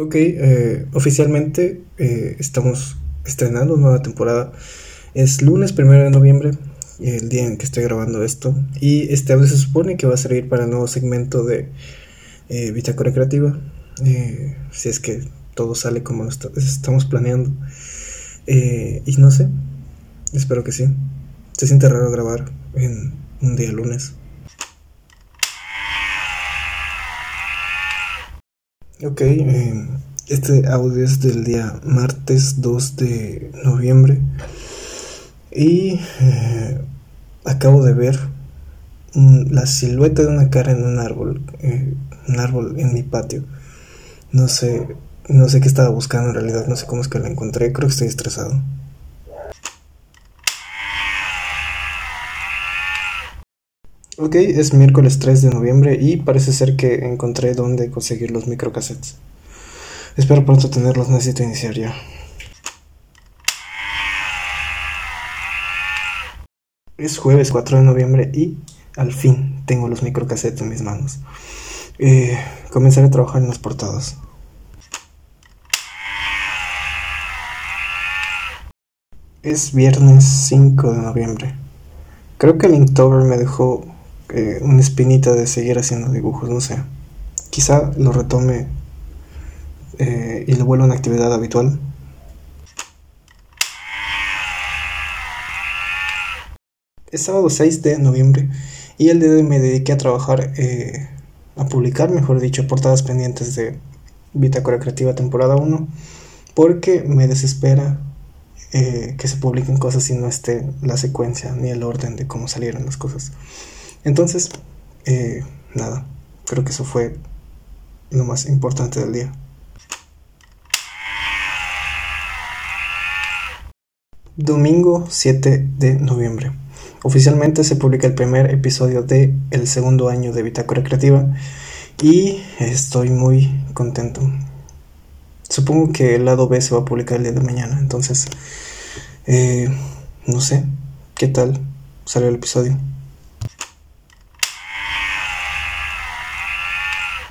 Ok, eh, oficialmente eh, estamos estrenando nueva temporada. Es lunes primero de noviembre, el día en que estoy grabando esto. Y este audio se supone que va a servir para el nuevo segmento de eh, Bitácora Creativa. Eh, si es que todo sale como lo estamos planeando. y no sé, espero que sí. Se siente raro grabar en un día lunes. Ok, eh, este audio es del día martes 2 de noviembre y eh, acabo de ver la silueta de una cara en un árbol, eh, un árbol en mi patio. No sé, no sé qué estaba buscando en realidad, no sé cómo es que la encontré, creo que estoy estresado. Ok, es miércoles 3 de noviembre y parece ser que encontré dónde conseguir los microcassettes. Espero pronto tenerlos, necesito iniciar ya. Es jueves 4 de noviembre y al fin tengo los microcassettes en mis manos. Eh, comenzaré a trabajar en las portadas. Es viernes 5 de noviembre. Creo que el Inktober me dejó eh, una espinita de seguir haciendo dibujos, no sé. Quizá lo retome eh, y lo vuelva una actividad habitual. Es sábado 6 de noviembre y el día de hoy me dediqué a trabajar, eh, a publicar, mejor dicho, portadas pendientes de Bitácora Creativa temporada 1, porque me desespera que se publiquen cosas y no esté la secuencia ni el orden de cómo salieron las cosas. Entonces, eh, nada, creo que eso fue lo más importante del día. Domingo 7 de noviembre. Oficialmente se publica el primer episodio de el segundo año de Bitácora Creativa y estoy muy contento. Supongo que el lado B se va a publicar el día de mañana, entonces eh, no sé qué tal salió el episodio.